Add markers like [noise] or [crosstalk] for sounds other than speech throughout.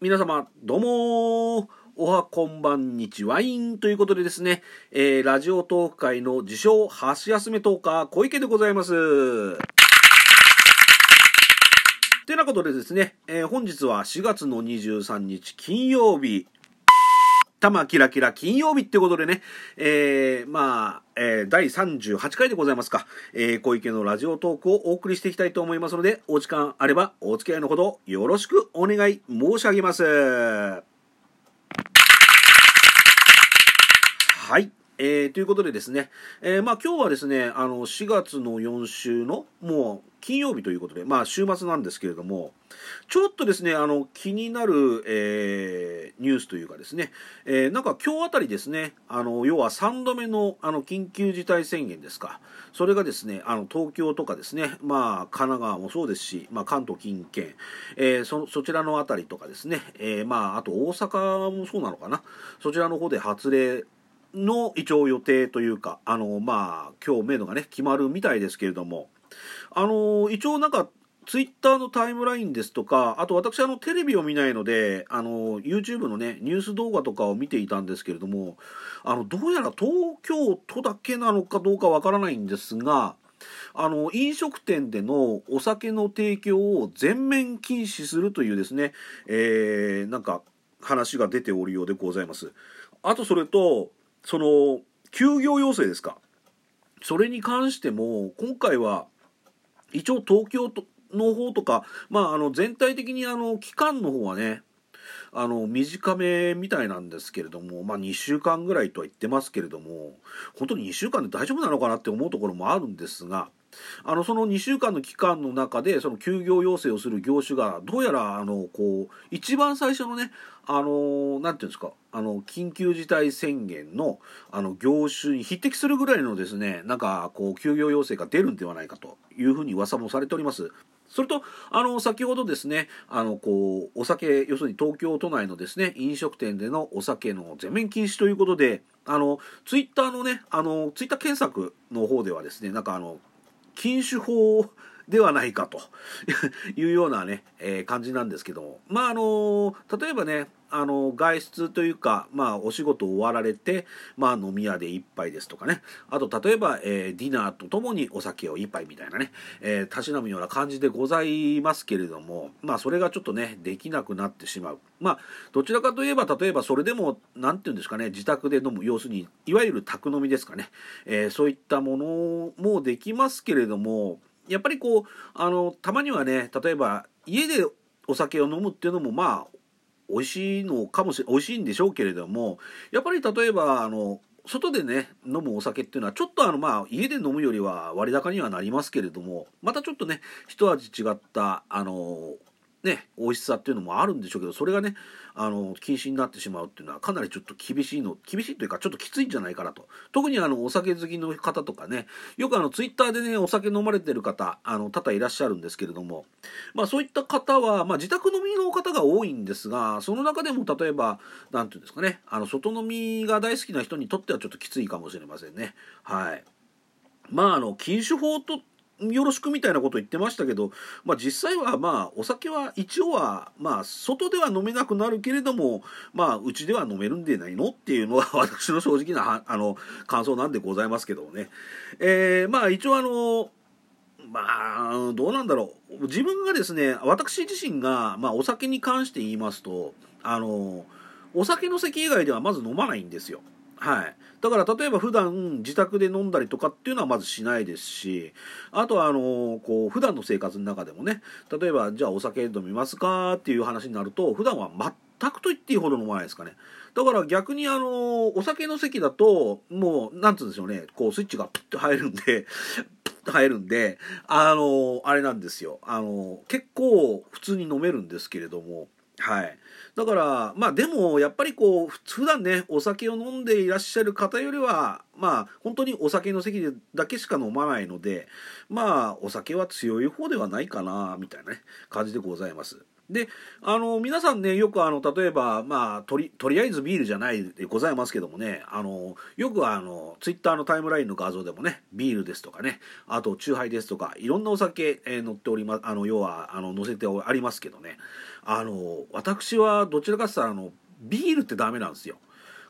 皆様、どうもおはこんばんにちワインということでですね、えー、ラジオトーク界の自称、箸休めトーカー、小池でございます。てなことでですね、えー、本日は4月の23日金曜日、玉キラキラ金曜日ってことでね、えー、まあ、えー、第38回でございますか、えー、小池のラジオトークをお送りしていきたいと思いますので、お時間あればお付き合いのほどよろしくお願い申し上げます。はい。えー、ということでですね、えー、まあ今日はですね、あの、4月の4週の、もう、金曜日ということで、まあ週末なんですけれども、ちょっとですね、あの、気になる、えー、ニュースというかですね、えー、なんか今日あたりですね、あの、要は3度目の、あの、緊急事態宣言ですか、それがですね、あの、東京とかですね、まあ、神奈川もそうですし、まあ、関東近県、えー、そ、そちらのあたりとかですね、えー、まあ、あと大阪もそうなのかな、そちらの方で発令、の一応予定というか、あの、まあ、今日メイドがね、決まるみたいですけれども、あの一応なんかツイッターのタイムラインですとか、あと私あのテレビを見ないので、あの YouTube のね、ニュース動画とかを見ていたんですけれども、あの、どうやら東京都だけなのかどうかわからないんですが、あの、飲食店でのお酒の提供を全面禁止するというですね、えー、なんか話が出ておるようでございます。あとそれと、その、休業要請ですか？それに関しても、今回は、一応東京の方とか、まあ、あの全体的にあの期間の方はねあの短めみたいなんですけれども、まあ、2週間ぐらいとは言ってますけれども本当に2週間で大丈夫なのかなって思うところもあるんですがあのその2週間の期間の中でその休業要請をする業種がどうやらあのこう一番最初のねあのなんていうんですかあの緊急事態宣言のあの業種に匹敵するぐらいのですねなんかこう休業要請が出るんではないかというふうに噂もされております。それと、あの、先ほどですね、あの、こう、お酒、要するに東京都内のですね、飲食店でのお酒の全面禁止ということで、あの、ツイッターのね、あの、ツイッター検索の方ではですね、なんかあの、禁酒法ではないかと。[laughs] いうようなね、えー、感じなんですけども。まあ、あの例えばね、あの外出というか、まあ、お仕事終わられて、まあ、飲み屋で一杯ですとかね。あと例えば、えー、ディナーとともにお酒を一杯みたいなね、えー、たしなむような感じでございますけれども、まあ、それがちょっとねできなくなってしまう。まあどちらかといえば例えばそれでも何て言うんですかね自宅で飲む要するにいわゆる宅飲みですかね、えー、そういったものもできますけれどもやっぱりこうあのたまにはね例えば家でお酒を飲むっていうのもまあ美味しいのかもしれ美味しいんでしょうけれどもやっぱり例えばあの外でね飲むお酒っていうのはちょっとあのまあ家で飲むよりは割高にはなりますけれどもまたちょっとね一味違ったあのね、美味しさっていうのもあるんでしょうけどそれがねあの禁止になってしまうっていうのはかなりちょっと厳しいの厳しいというかちょっときついんじゃないかなと特にあのお酒好きの方とかねよくあのツイッターでねお酒飲まれてる方あの多々いらっしゃるんですけれども、まあ、そういった方は、まあ、自宅飲みの方が多いんですがその中でも例えば何て言うんですかねあの外飲みが大好きな人にとってはちょっときついかもしれませんね。はいまあ、あの禁酒法とよろしくみたいなこと言ってましたけど、まあ、実際はまあお酒は一応はまあ外では飲めなくなるけれどもまあうちでは飲めるんでないのっていうのは [laughs] 私の正直なあの感想なんでございますけどもね、えー、まあ一応あのまあどうなんだろう自分がですね私自身が、まあ、お酒に関して言いますとあのお酒の席以外ではまず飲まないんですよ。はい、だから例えば普段自宅で飲んだりとかっていうのはまずしないですしあとはあのこう普段の生活の中でもね例えばじゃあお酒飲みますかっていう話になると普段は全くと言っていいほど飲まないですかね。だから逆にあのお酒の席だともうなんつうんでしょうねこうスイッチがプッと入るんでプッと入るんであのあれなんですよ。あの結構普通に飲めるんですけれども。はい。だから、まあでも、やっぱりこう、普段ね、お酒を飲んでいらっしゃる方よりは、まあ、本当にお酒の席だけしか飲まないので、まあ、お酒は強い方ではないかな、みたいなね、感じでございます。で、あの、皆さんね、よくあの、例えば、まあ、とり、とりあえずビールじゃないでございますけどもね、あの、よくあの、ツイッターのタイムラインの画像でもね、ビールですとかね、あと、チューハイですとか、いろんなお酒、えー、載っております、あの、要は、あの、載せてありますけどね、あの、私はどちらかって言ったら、あの、ビールってダメなんですよ。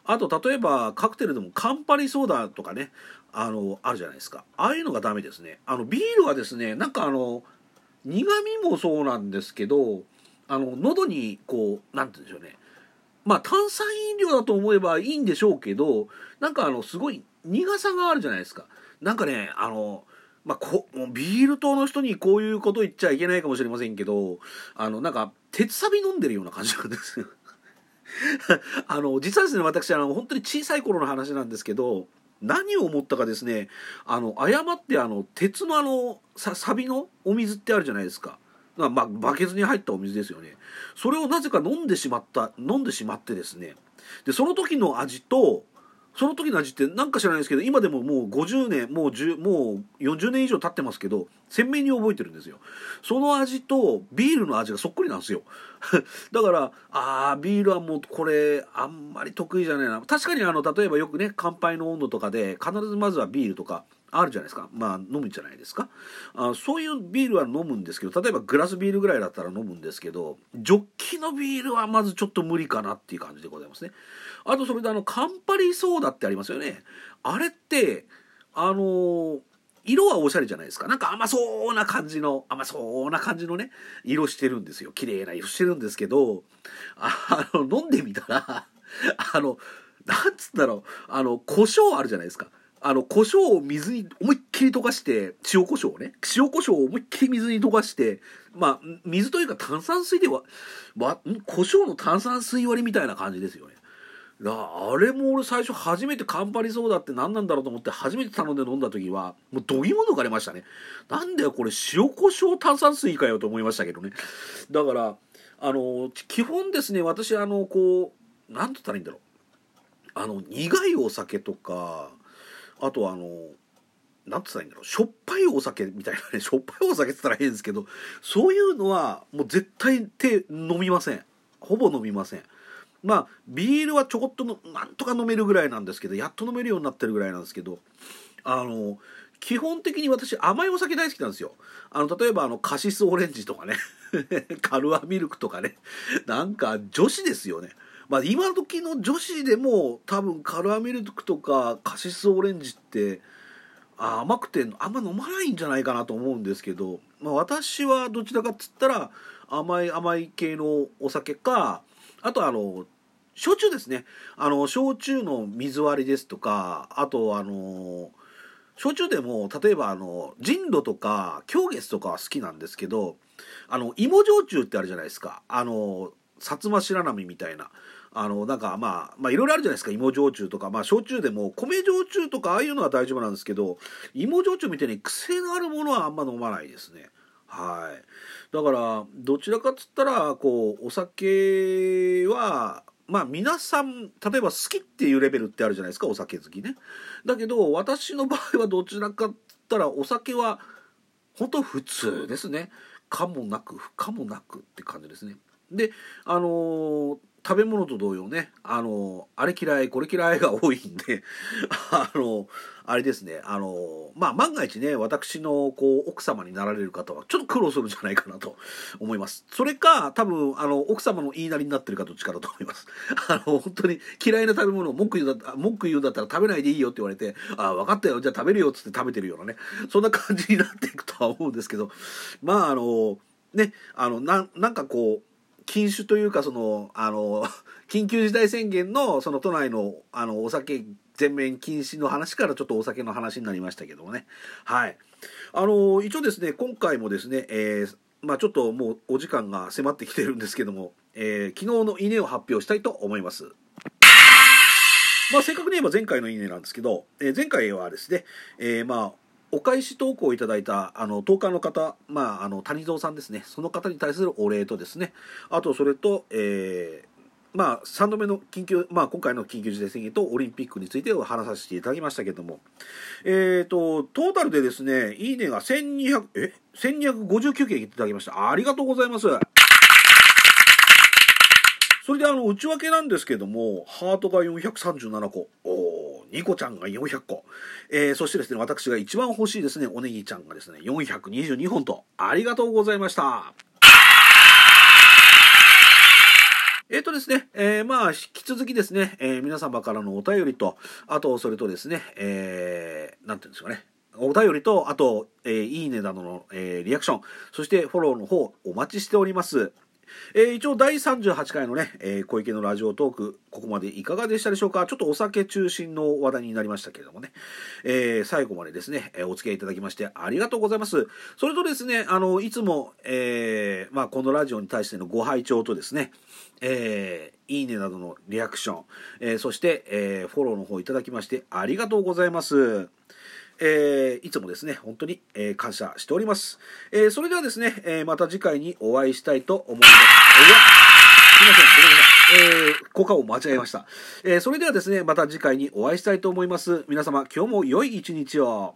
あと、例えば、カクテルでもカンパリソーダとかね、あの、あるじゃないですか。ああいうのがダメですね。あの、ビールはですね、なんかあの、苦味もそうなんですけど、あの喉にこうなんて言うんでしょうね。まあ炭酸飲料だと思えばいいんでしょうけどなんかあのすごい苦さがあるじゃないですか。なんかねあのまあ、こビール党の人にこういうこと言っちゃいけないかもしれませんけどあのなんか鉄サビ飲んでるような感じなんですよ。[laughs] あの実はですね私あの本当に小さい頃の話なんですけど何を思ったかですねあの誤ってあの鉄のあのサビのお水ってあるじゃないですか。まあ、バケツに入ったお水ですよね。それをなぜか飲んでしまった、飲んでしまってですね。で、その時の味と、その時の味って何か知らないですけど、今でももう50年、もう10、もう40年以上経ってますけど、鮮明に覚えてるんですよ。その味とビールの味がそっくりなんですよ。[laughs] だから、ああ、ビールはもうこれ、あんまり得意じゃないな。確かにあの、例えばよくね、乾杯の温度とかで、必ずまずはビールとか、あるじゃないですか。まあ、飲むんじゃないですか。あそういうビールは飲むんですけど、例えばグラスビールぐらいだったら飲むんですけど、ジョッキのビールはまずちょっと無理かなっていう感じでございますね。あと、それであの、カンパリソーダってありますよね。あれって、あのー、色はおしゃれじゃないですか。なんか甘そうな感じの、甘そうな感じのね、色してるんですよ。綺麗な色してるんですけど、あの、飲んでみたら、あの、なんつったろう、あの、胡椒あるじゃないですか。あの、胡椒を水に思いっきり溶かして、塩胡椒をね、塩胡椒を思いっきり水に溶かして、まあ、水というか炭酸水では、わ、胡椒の炭酸水割りみたいな感じですよね。あれも俺最初初めてカンパリソーダって何なんだろうと思って初めて頼んで飲んだ時は、もうどぎも抜かれましたね。なんだよこれ塩胡椒炭酸水かよと思いましたけどね。だから、あの、基本ですね、私あの、こう、なんて言ったらいいんだろう。あの、苦いお酒とか、あとあのなんつったらいいんだろうしょっぱいお酒みたいなね [laughs] しょっぱいお酒って言ったら変ですけどそういうのはもう絶対手飲みません。ほぼ飲みません。まあビールはちょこっとのなんとか飲めるぐらいなんですけどやっと飲めるようになってるぐらいなんですけどあの基本的に私甘いお酒大好きなんですよ。あの例えばあのカシスオレンジとかね [laughs] カルアミルクとかねなんか女子ですよね。まあ、今時の女子でも多分カルアミルクとかカシスオレンジって甘くてあんま飲まないんじゃないかなと思うんですけど、まあ、私はどちらかっつったら甘い甘い系のお酒かあとあの焼酎ですね。あの焼酎の水割りですとかあとあの焼酎でも例えばあの人炉とか狂月とかは好きなんですけどあの芋焼酎ってあるじゃないですか。あの薩摩白波みたいな。あのなんかまあまあいろいろあるじゃないですか。芋焼酎とか。まあ焼酎でも米焼酎とかああいうのは大丈夫なんですけど芋焼酎みたいに癖のあるものはあんま飲まないですね。はい。だからどちらかっつったらこうお酒はまあ皆さん例えば好きっていうレベルってあるじゃないですか。お酒好きね。だけど私の場合はどちらかっつったらお酒は本当普通ですね。かもなく不可もなくって感じですね。であのー、食べ物と同様ね、あの、あれ嫌い、これ嫌いが多いんで、[laughs] あの、あれですね、あの、まあ、万が一ね、私の、こう、奥様になられる方は、ちょっと苦労するんじゃないかなと [laughs] 思います。それか、多分、あの、奥様の言いなりになってるかどっちかだと思います。[laughs] あの、本当に嫌いな食べ物を文句言うんだ文句言うんだったら食べないでいいよって言われて、ああ、分かったよ、じゃあ食べるよっつって食べてるようなね、そんな感じになっていくとは思うんですけど、まあ、あの、ね、あの、ななんかこう、禁酒というかそのあの [laughs] 緊急事態宣言のその都内のあのお酒全面禁止の話からちょっとお酒の話になりましたけどもね。はい。あの一応ですね今回もですね、えー、まあちょっともうお時間が迫ってきてるんですけども、えー、昨日の稲を発表したいと思います。まあ正確に言えば前回の稲なんですけど、えー、前回はですね、えー、まあお返し投稿をいただいたあの投函の方、まあ、あの谷蔵さんですねその方に対するお礼とですねあとそれと、えーまあ、3度目の緊急、まあ、今回の緊急事態宣言とオリンピックについてお話させていただきましたけども、えーと、トータルでですね、いいねが1200、え ?1259 件いただきました。ありがとうございます。それであの内訳なんですけどもハートが437個。おおニコちゃんが400個、えー、そしてですね私が一番欲しいですねおねぎちゃんがですね422本と。ありがとうございました。えっ、とですね、えー、まあ、引き続きですね、えー、皆様からのお便りと、あと、それとですね、えー、なんていうんですかね、お便りと、あと、えー、いいねなどの、えー、リアクション、そしてフォローの方、お待ちしております。えー、一応第38回のね、えー、小池のラジオトーク、ここまでいかがでしたでしょうか？ちょっとお酒中心の話題になりましたけれどもね、えー、最後までですね、えお付き合いいただきましてありがとうございます。それとですね、あの、いつも、えまあ、このラジオに対してのご拝聴とですね、えいいねなどのリアクション、えそして、えフォローの方いただきましてありがとうございます。えー、いつもですね、本当に、えー、感謝しております。えー、それではですね、えまた次回にお会いしたいと思います。すいません、ごめんなさい。えー、効果を間違えました。えそれではですね、また次回にお会いしたいと思います。皆様、今日も良い一日を。